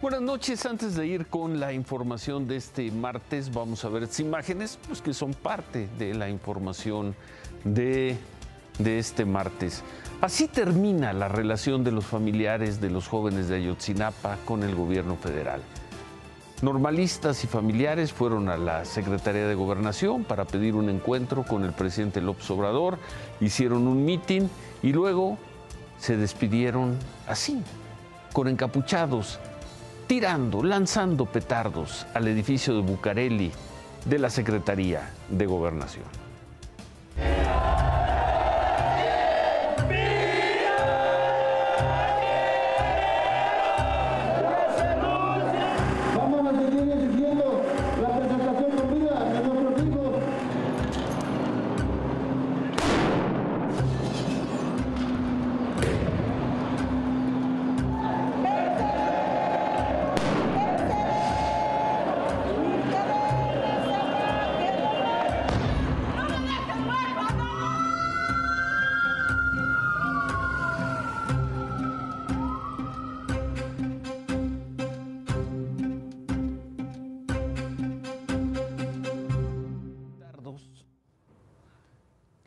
Buenas noches. Antes de ir con la información de este martes, vamos a ver estas imágenes pues, que son parte de la información de, de este martes. Así termina la relación de los familiares de los jóvenes de Ayotzinapa con el gobierno federal. Normalistas y familiares fueron a la Secretaría de Gobernación para pedir un encuentro con el presidente López Obrador, hicieron un mitin y luego se despidieron así, con encapuchados, tirando, lanzando petardos al edificio de Bucareli de la Secretaría de Gobernación.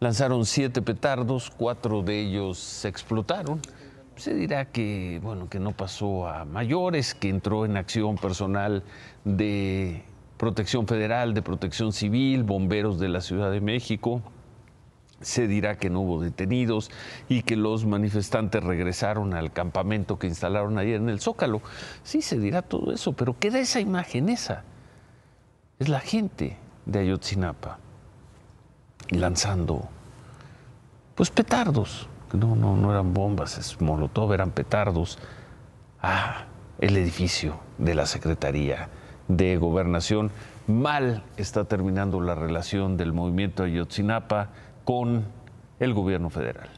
Lanzaron siete petardos, cuatro de ellos se explotaron. Se dirá que, bueno, que no pasó a mayores, que entró en acción personal de Protección Federal, de Protección Civil, bomberos de la Ciudad de México. Se dirá que no hubo detenidos y que los manifestantes regresaron al campamento que instalaron ayer en el Zócalo. Sí, se dirá todo eso, pero queda esa imagen, esa es la gente de Ayotzinapa lanzando pues petardos, no, no, no eran bombas, es molotov, eran petardos a el edificio de la Secretaría de Gobernación. Mal está terminando la relación del movimiento Ayotzinapa con el gobierno federal.